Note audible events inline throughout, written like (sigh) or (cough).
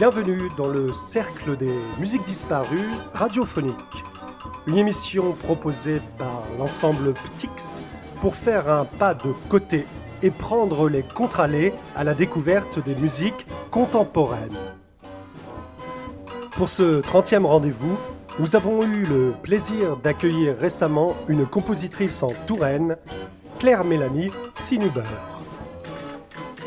Bienvenue dans le cercle des musiques disparues radiophoniques, une émission proposée par l'ensemble Ptix pour faire un pas de côté et prendre les contre-allées à la découverte des musiques contemporaines. Pour ce 30e rendez-vous, nous avons eu le plaisir d'accueillir récemment une compositrice en Touraine, Claire Mélanie Sinuber.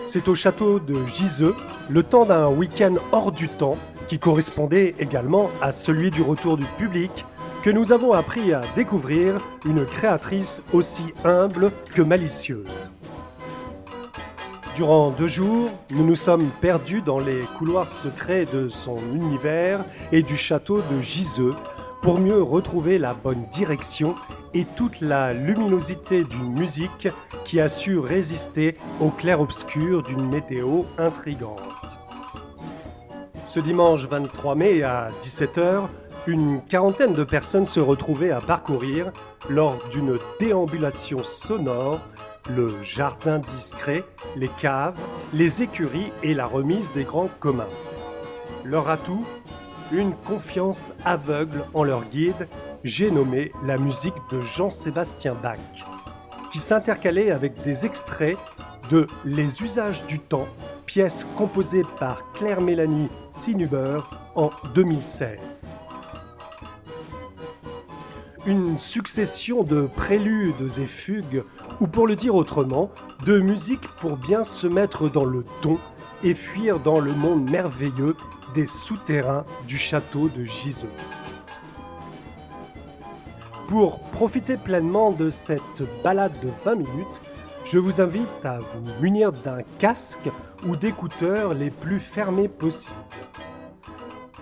C'est au château de Giseux, le temps d'un week-end hors du temps, qui correspondait également à celui du retour du public, que nous avons appris à découvrir une créatrice aussi humble que malicieuse. Durant deux jours, nous nous sommes perdus dans les couloirs secrets de son univers et du château de Giseux pour mieux retrouver la bonne direction et toute la luminosité d'une musique qui a su résister au clair-obscur d'une météo intrigante. Ce dimanche 23 mai à 17h, une quarantaine de personnes se retrouvaient à parcourir, lors d'une déambulation sonore, le jardin discret, les caves, les écuries et la remise des grands communs. Leur atout Une confiance aveugle en leur guide j'ai nommé la musique de Jean-Sébastien Bach, qui s'intercalait avec des extraits de Les usages du temps, pièce composée par Claire-Mélanie Sinuber en 2016. Une succession de préludes et fugues, ou pour le dire autrement, de musique pour bien se mettre dans le ton et fuir dans le monde merveilleux des souterrains du château de Giseux. Pour profiter pleinement de cette balade de 20 minutes, je vous invite à vous munir d'un casque ou d'écouteurs les plus fermés possibles.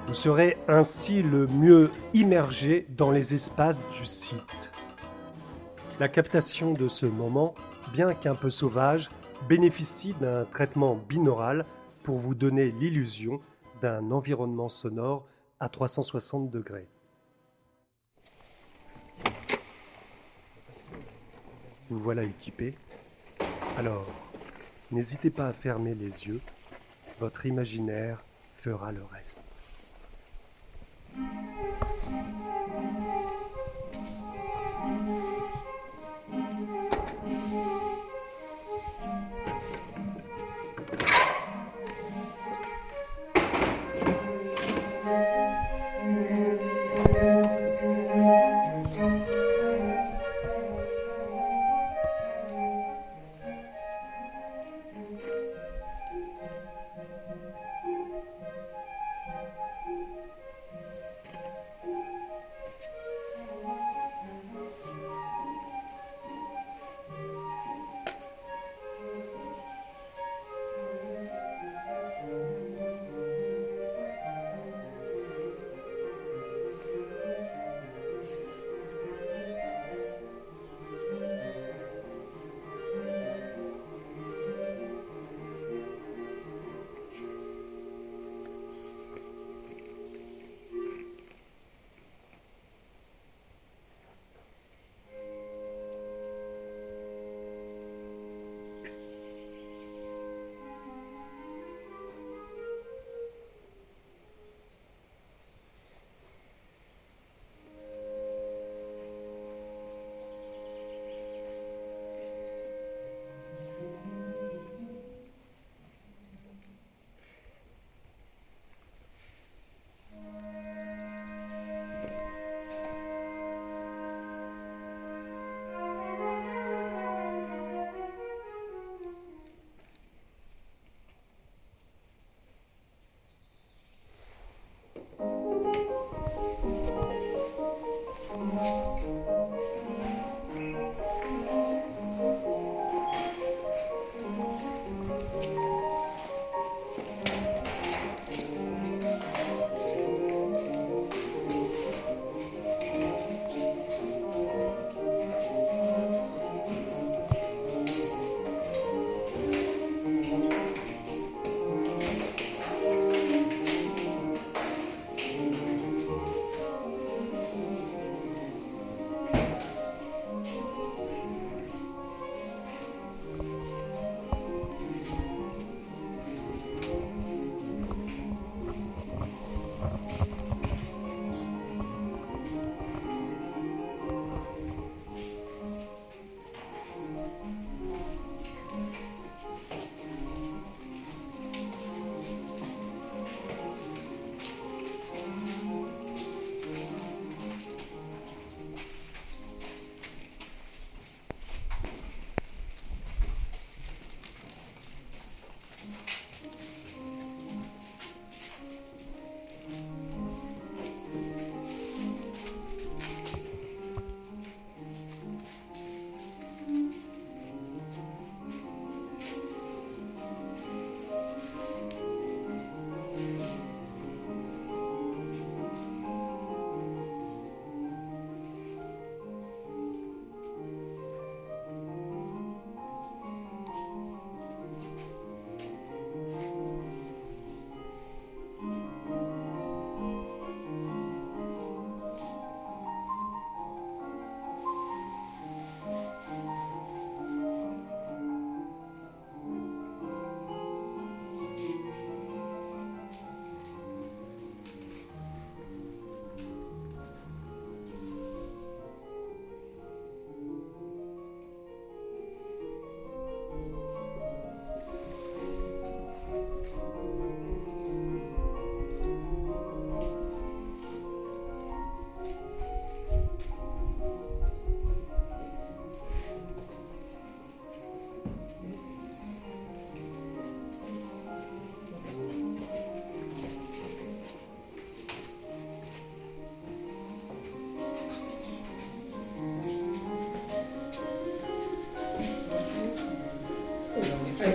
Vous serez ainsi le mieux immergé dans les espaces du site. La captation de ce moment, bien qu'un peu sauvage, bénéficie d'un traitement binaural pour vous donner l'illusion d'un environnement sonore à 360 degrés. vous voilà équipé. Alors, n'hésitez pas à fermer les yeux, votre imaginaire fera le reste.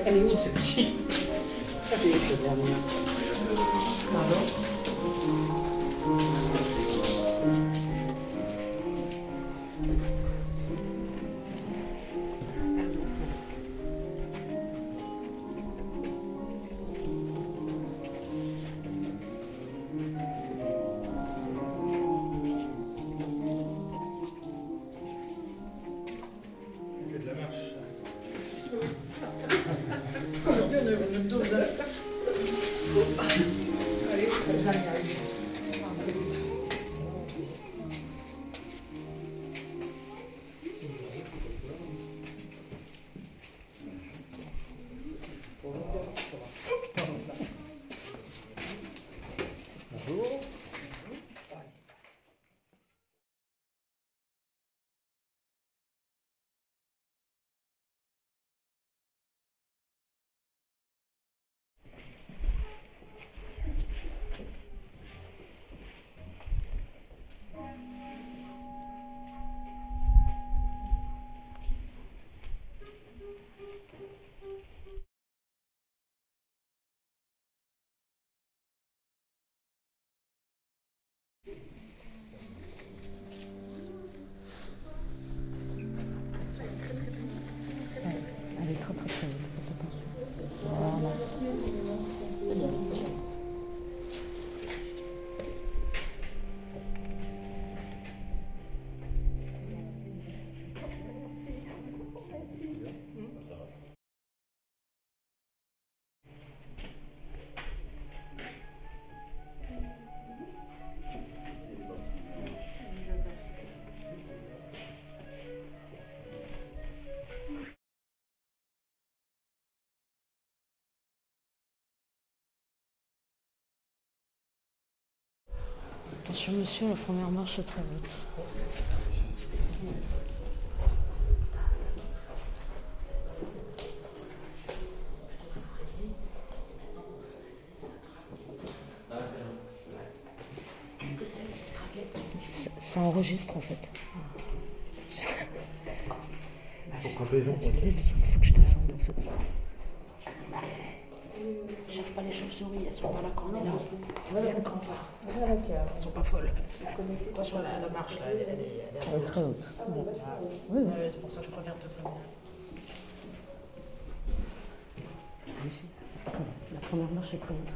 Elle, elle est où celle-ci Ça c'est la dernière. Attention monsieur, la première marche est très haute. Ça- Ça enregistre en fait. Pourquoi plaisant Désolée, parce qu'il faut que je descende en fait. Chauves-souris, elles sont pas là quand on est là. Elles campent pas. Elles sont pas folles. Attention, la, la marche, là, elle, est- elle est... Elle est Elle est très haute. Oui, oui. Ouais, c'est pour ça que je préfère te prévenir. Ici. La première marche est très haute.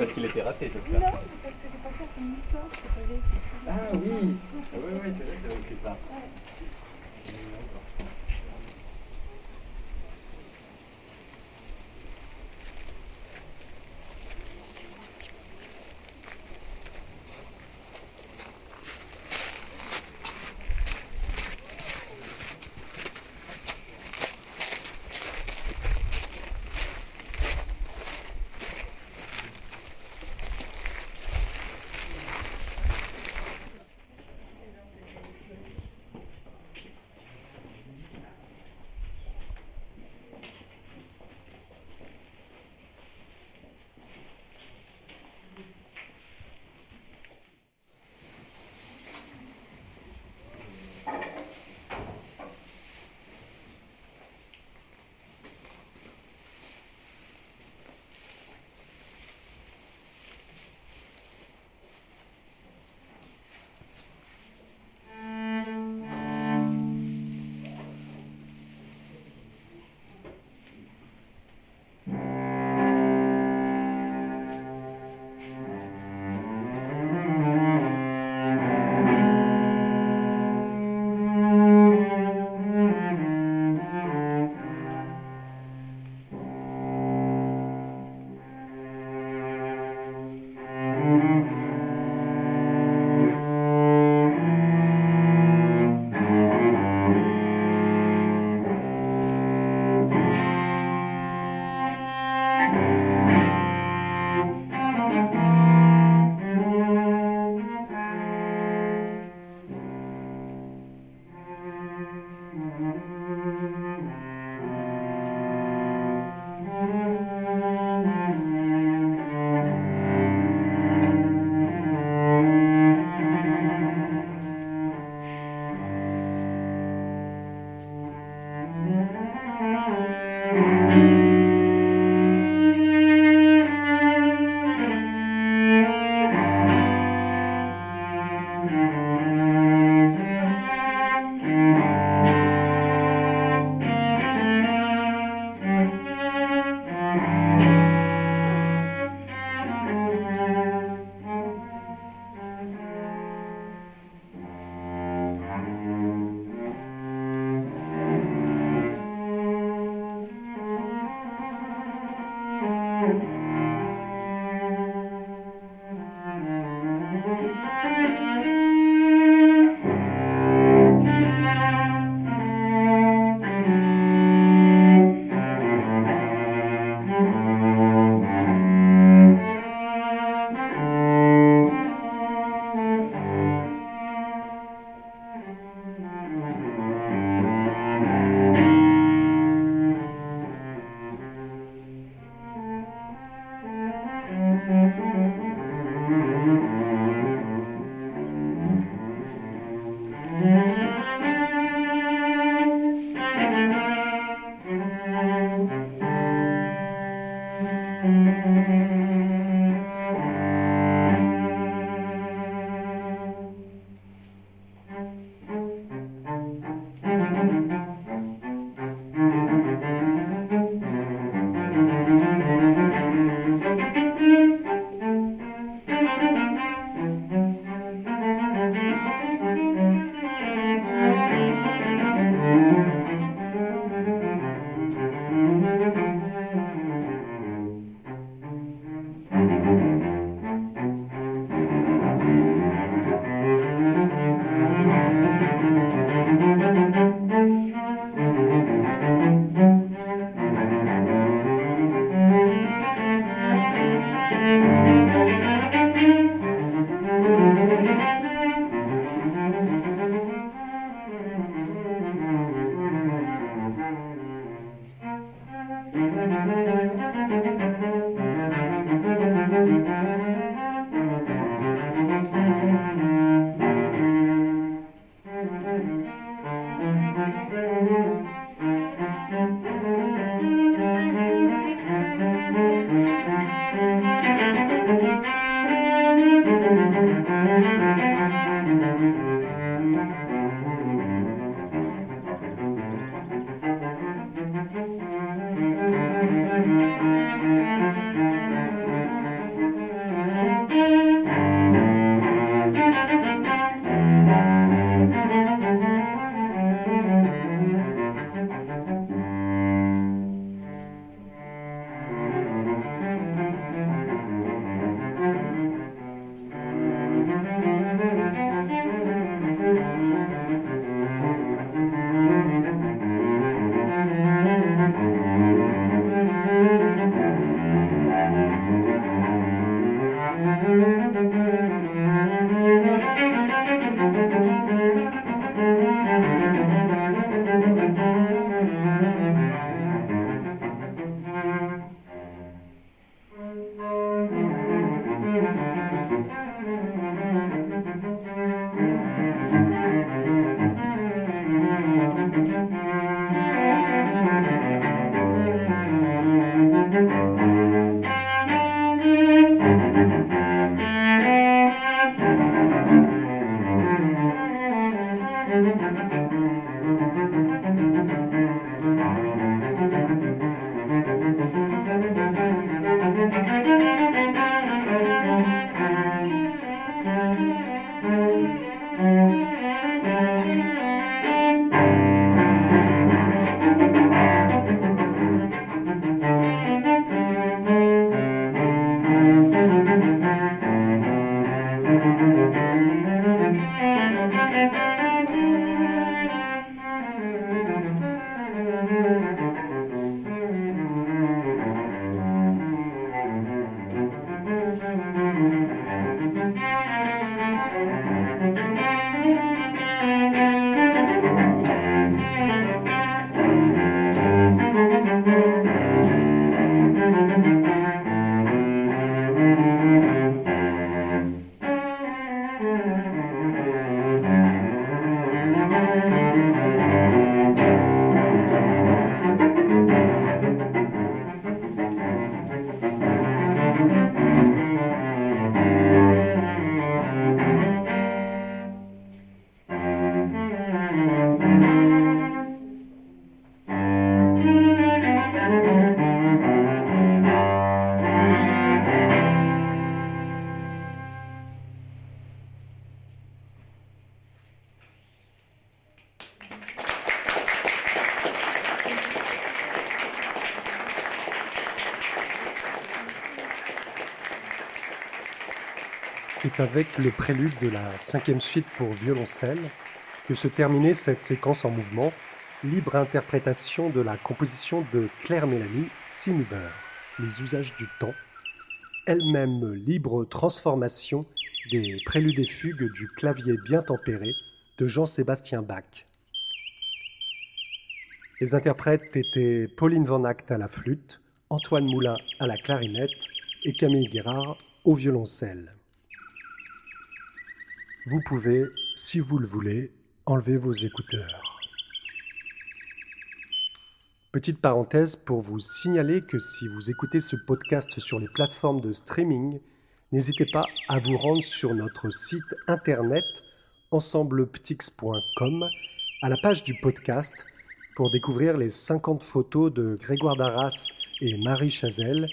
Parce qu'il était raté, j'espère. Avec le prélude de la cinquième suite pour violoncelle que se terminait cette séquence en mouvement, libre interprétation de la composition de Claire Mélanie Sinuber, Les usages du temps, elle-même libre transformation des préludes et fugues du clavier bien tempéré de Jean-Sébastien Bach. Les interprètes étaient Pauline Van Act à la flûte, Antoine Moulin à la clarinette et Camille Guérard au violoncelle. Vous pouvez, si vous le voulez, enlever vos écouteurs. Petite parenthèse pour vous signaler que si vous écoutez ce podcast sur les plateformes de streaming, n'hésitez pas à vous rendre sur notre site internet ensembleptix.com à la page du podcast pour découvrir les 50 photos de Grégoire Darras et Marie Chazelle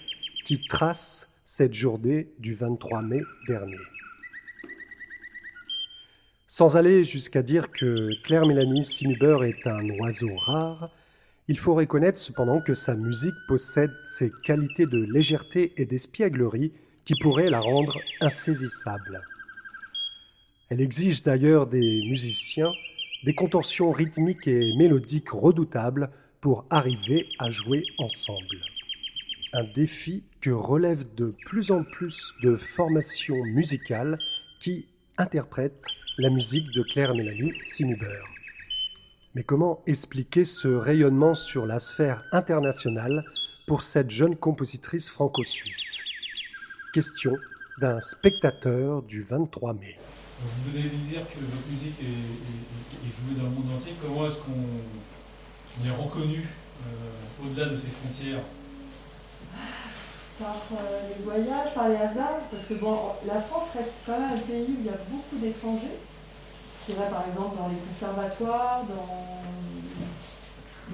qui tracent cette journée du 23 mai dernier. Sans aller jusqu'à dire que Claire Mélanie Sinuber est un oiseau rare, il faut reconnaître cependant que sa musique possède ces qualités de légèreté et d'espièglerie qui pourraient la rendre insaisissable. Elle exige d'ailleurs des musiciens des contorsions rythmiques et mélodiques redoutables pour arriver à jouer ensemble. Un défi que relèvent de plus en plus de formations musicales qui interprètent la musique de Claire Mélanie Sinuber. Mais comment expliquer ce rayonnement sur la sphère internationale pour cette jeune compositrice franco-suisse? Question d'un spectateur du 23 mai. Vous venez de dire que votre musique est, jouée dans le monde entier. Comment est-ce qu'on est reconnu euh, au-delà de ces frontières? Par euh, les voyages, par les hasards, parce que bon, la France reste quand même un pays où il y a beaucoup d'étrangers. Je dirais par exemple dans les conservatoires, dans...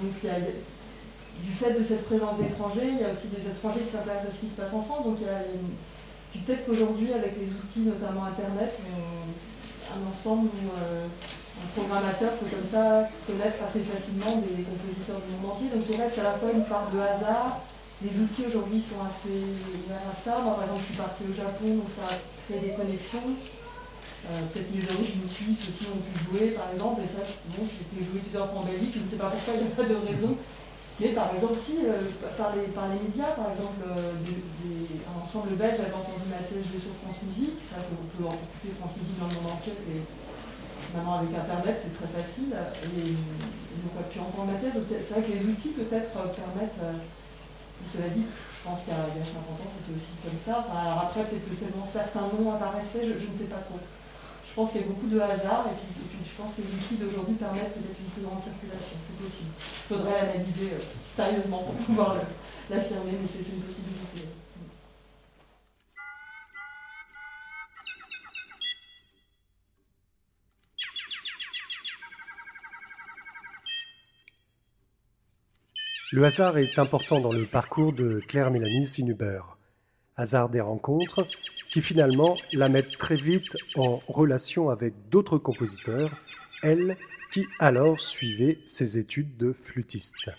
donc il y a, du fait de cette présence d'étrangers, il y a aussi des étrangers qui s'intéressent à ce qui se passe en France. Donc il y a peut-être qu'aujourd'hui, avec les outils, notamment Internet, un ensemble où euh, un programmateur peut comme ça connaître assez facilement des compositeurs du monde entier. Donc que c'est à la fois une part de hasard. Les outils aujourd'hui sont assez ouverts à ça. Moi, par exemple, je suis partie au Japon, donc ça a créé des connexions. Euh, peut-être les origines suisses aussi ont pu jouer, par exemple. Et ça, j'ai été jouer plusieurs fois en Belgique, je ne sais pas pourquoi, (laughs) il n'y a pas de raison. Mais par exemple, si, euh, par, les, par, les, médias, par exemple, euh, un ensemble belge avait entendu ma thèse jouer sur France Musique, ça on peut écouter France Musique dans le monde entier, et maintenant avec Internet c'est très facile, et n'ont pas pu entendre ma thèse. C'est vrai que les outils peut-être permettent, cela dit, je pense qu'il y, a 50 ans c'était aussi comme ça, alors après peut-être que seulement certains noms apparaissaient, je, je ne sais pas trop je pense qu'il y a beaucoup de hasard et puis, je pense que les outils d'aujourd'hui permettent peut-être une plus grande circulation. C'est possible. Il faudrait l'analyser euh, sérieusement pour pouvoir l'affirmer, mais c'est une possibilité. Le hasard est important dans le parcours de Claire Mélanie Sinuber. Hasard des rencontres qui finalement la mettent très vite en relation avec d'autres compositeurs, elle qui alors suivait ses études de flûtiste.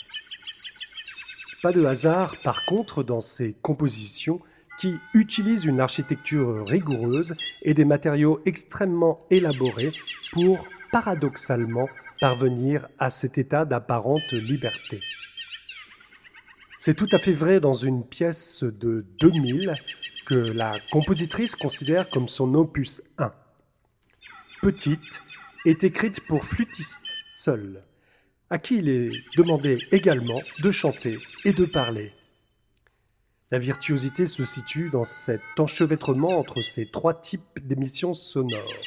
Pas de hasard par contre dans ses compositions qui utilisent une architecture rigoureuse et des matériaux extrêmement élaborés pour paradoxalement parvenir à cet état d'apparente liberté. C'est tout à fait vrai dans une pièce de 2000 que la compositrice considère comme son opus 1. Petite est écrite pour flûtiste seul, à qui il est demandé également de chanter et de parler. La virtuosité se situe dans cet enchevêtrement entre ces trois types d'émissions sonores.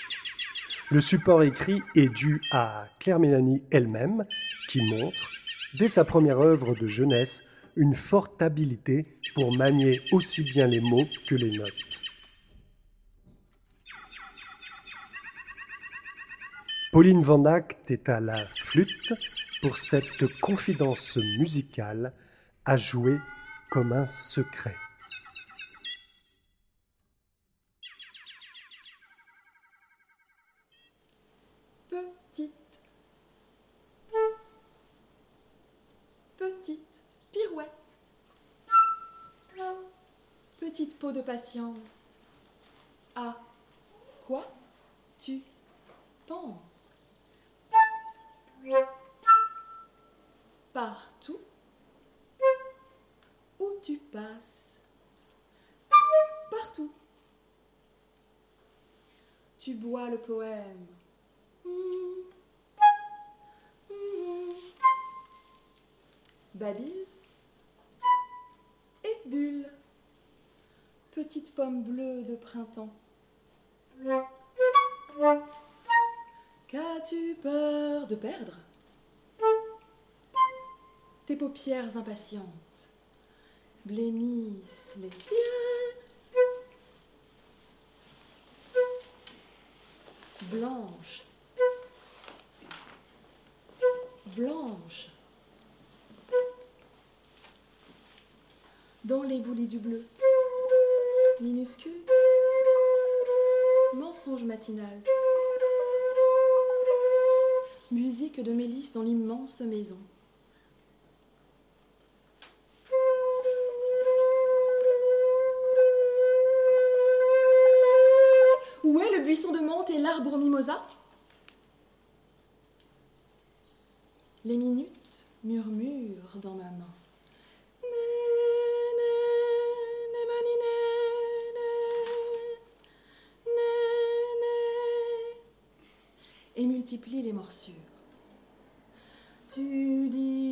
Le support écrit est dû à Claire Mélanie elle-même, qui montre, dès sa première œuvre de jeunesse, une forte habileté pour manier aussi bien les mots que les notes. Pauline Van Act est à la flûte pour cette confidence musicale à jouer comme un secret. Petite peau de patience. Ah, quoi tu penses? Partout où tu passes. Partout. Tu bois le poème. Babyle et bulle. Petite pomme bleue de printemps. Qu'as-tu peur de perdre? Tes paupières impatientes blêmissent les pierres. Blanche, blanche, dans les boulis du bleu, minuscule, mensonge matinal, musique de Mélisse dans l'immense maison. Où est le buisson de menthe et l'arbre mimosa? Les minutes murmurent dans ma main. Multiplie les morsures. Tu dis.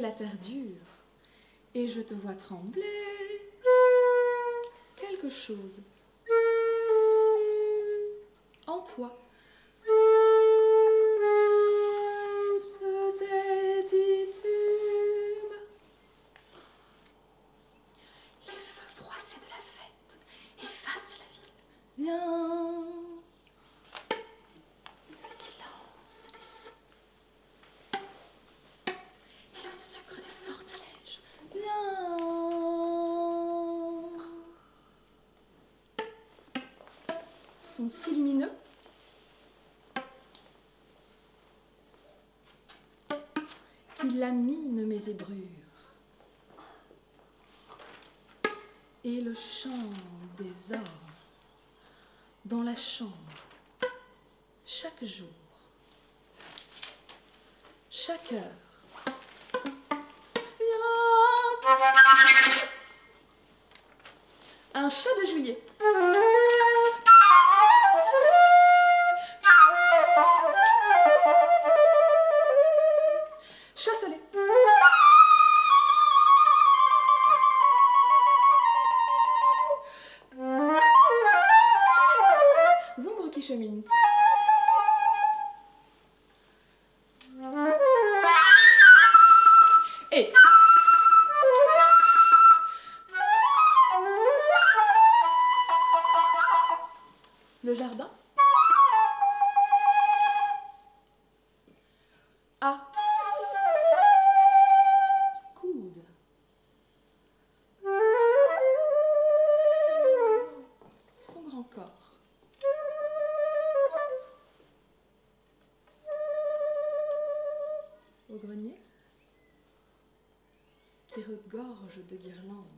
La terre dure et je te vois trembler. Quelque chose en toi chaque jour, chaque heure. Un chat de juillet. Chasselet. Zombre qui chemine. Regorge de guirlandes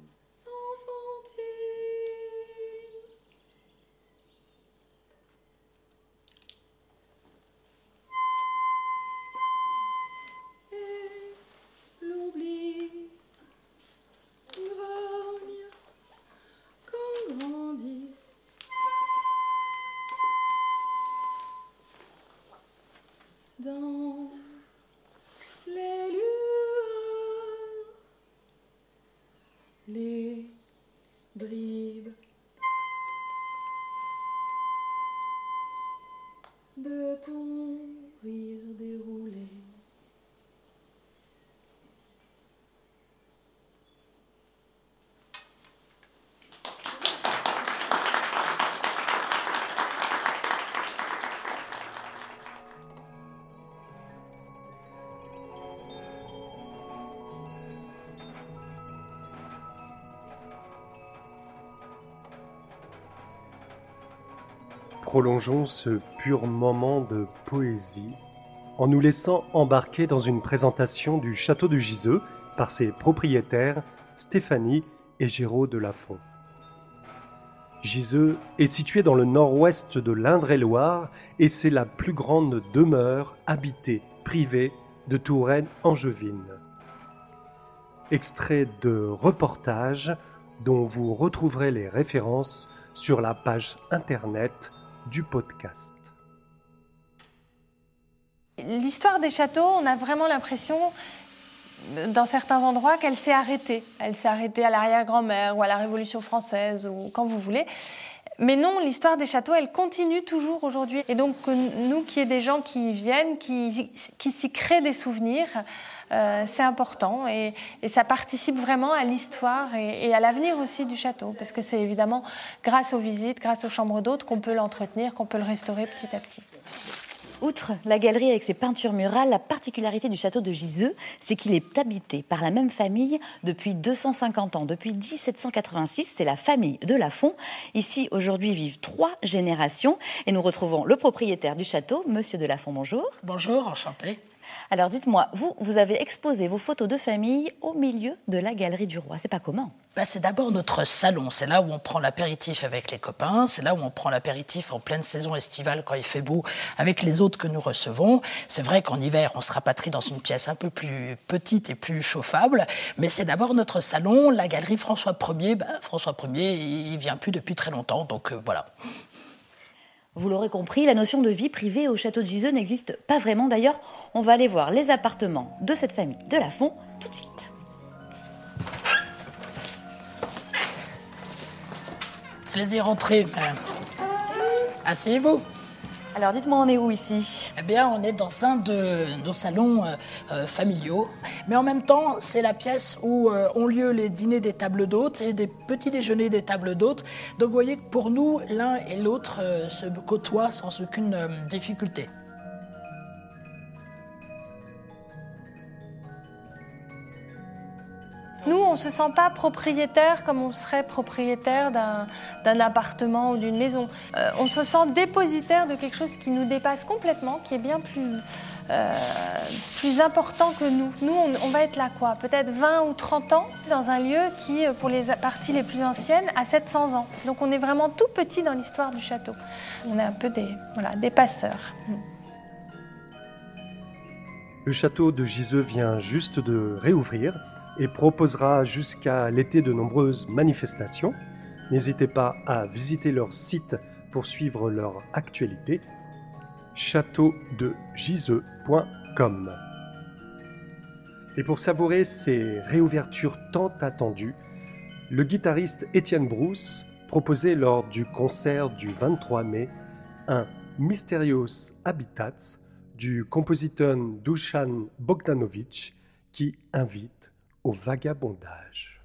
Prolongeons ce pur moment de poésie en nous laissant embarquer dans une présentation du château de Giseux par ses propriétaires Stéphanie et Géraud de Lafont. Giseux est situé dans le nord-ouest de l'Indre-et-Loire et c'est la plus grande demeure habitée, privée de Touraine angevine. Extrait de reportage dont vous retrouverez les références sur la page internet du podcast. L'histoire des châteaux, on a vraiment l'impression, dans certains endroits, qu'elle s'est arrêtée. Elle s'est arrêtée à l'arrière-grand-mère ou à la Révolution française ou quand vous voulez. Mais non, l'histoire des châteaux, elle continue toujours aujourd'hui. Et donc, nous, qui est des gens qui y viennent, qui, qui s'y créent des souvenirs, euh, c'est important et, et, ça participe vraiment à l'histoire et, et, à l'avenir aussi du château, parce que c'est évidemment grâce aux visites, grâce aux chambres d'hôtes qu'on peut l'entretenir, qu'on peut le restaurer petit à petit. Outre la galerie avec ses peintures murales, la particularité du château de Giseux, c'est qu'il est habité par la même famille depuis 250 ans. Depuis 1786, c'est la famille de Lafont. Ici, aujourd'hui, vivent trois générations et nous retrouvons le propriétaire du château, Monsieur de Lafont. Bonjour. Bonjour, enchanté. Alors dites-moi, vous, vous avez exposé vos photos de famille au milieu de la galerie du roi. C'est pas commun ben, C'est d'abord notre salon. C'est là où on prend l'apéritif avec les copains. C'est là où on prend l'apéritif en pleine saison estivale quand il fait beau avec les autres que nous recevons. C'est vrai qu'en hiver, on se rapatrie dans une pièce un peu plus petite et plus chauffable. Mais c'est d'abord notre salon, la galerie François Ier. Ben, François Ier, il vient plus depuis très longtemps. Donc euh, voilà. Vous l'aurez compris, la notion de vie privée au château de Giseux n'existe pas vraiment. D'ailleurs, on va aller voir les appartements de cette famille de Lafont tout de suite. Allez-y, rentrez. Asseyez-vous. Alors dites-moi, on est où ici? Eh bien, on est dans un de nos salons euh, euh, familiaux. Mais en même temps, c'est la pièce où euh, ont lieu les dîners des tables d'hôtes et des petits déjeuners des tables d'hôtes. Donc vous voyez que pour nous, l'un et l'autre se côtoient sans aucune difficulté. On ne se sent pas propriétaire comme on serait propriétaire d'un appartement ou d'une maison. Euh, on se sent dépositaire de quelque chose qui nous dépasse complètement, qui est bien plus, euh, plus important que nous. Nous, on, va être là quoi? Peut-être 20 ou 30 ans dans un lieu qui, pour les parties les plus anciennes, a 700 ans. Donc on est vraiment tout petit dans l'histoire du château. On est un peu des, voilà, des passeurs. Le château de Giseux vient juste de réouvrir et proposera jusqu'à l'été de nombreuses manifestations. N'hésitez pas à visiter leur site pour suivre leur actualité châteaudegiseux.com. Et pour savourer ces réouvertures tant attendues, le guitariste Étienne Brousse proposait lors du concert du 23 mai un Mysterious Habitats du compositeur Dusan Bogdanovic qui invite au vagabondage.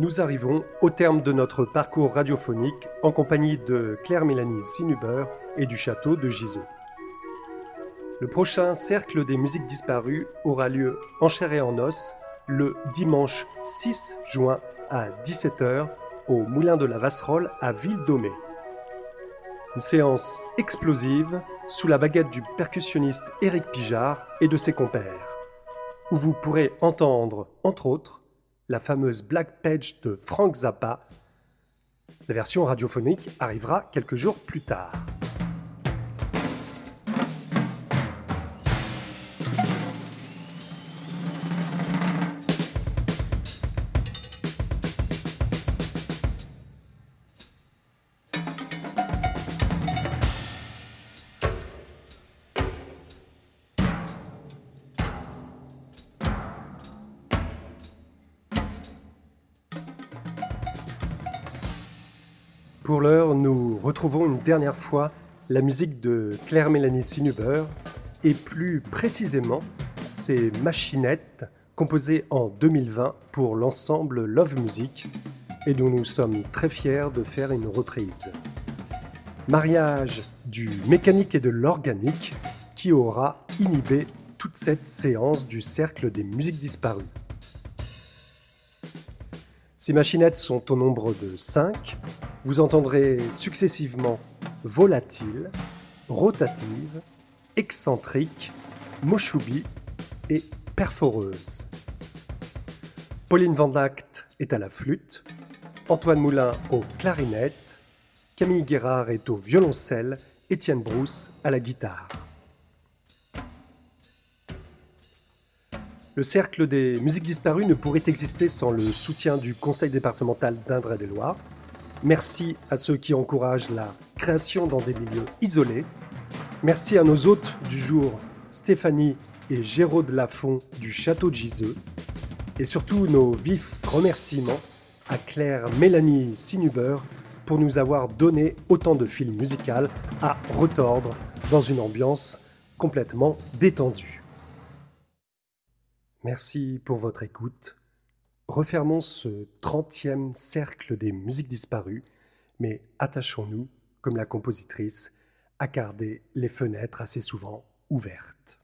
Nous arrivons au terme de notre parcours radiophonique en compagnie de Claire-Mélanie Sinuber et du château de Giseux. Le prochain Cercle des musiques disparues aura lieu en chair et en os le dimanche 6 juin à 17h au Moulin de la Vasserolle à Ville-Domée. Une séance explosive sous la baguette du percussionniste Éric Pijard et de ses compères, où vous pourrez entendre, entre autres, la fameuse Black Page de Frank Zappa. La version radiophonique arrivera quelques jours plus tard. Dernière fois la musique de Claire-Mélanie Sinuber et plus précisément ses machinettes composées en 2020 pour l'ensemble Love Music et dont nous sommes très fiers de faire une reprise. Mariage du mécanique et de l'organique qui aura inhibé toute cette séance du cercle des musiques disparues. Ces machinettes sont au nombre de 5 vous entendrez successivement volatile, rotative, excentrique, moshubi et perforeuse. Pauline Vandact est à la flûte, Antoine Moulin aux clarinettes, Camille Guérard est au violoncelle, Étienne Brousse à la guitare. Le cercle des musiques disparues ne pourrait exister sans le soutien du Conseil départemental d'Indre-et-Loire, Merci à ceux qui encouragent la création dans des milieux isolés. Merci à nos hôtes du jour, Stéphanie et Géraud de Lafont du Château de Giseux. Et surtout nos vifs remerciements à Claire Mélanie Sinuber pour nous avoir donné autant de fils musical à retordre dans une ambiance complètement détendue. Merci pour votre écoute Refermons ce trentième cercle des musiques disparues, mais attachons-nous, comme la compositrice, à garder les fenêtres assez souvent ouvertes.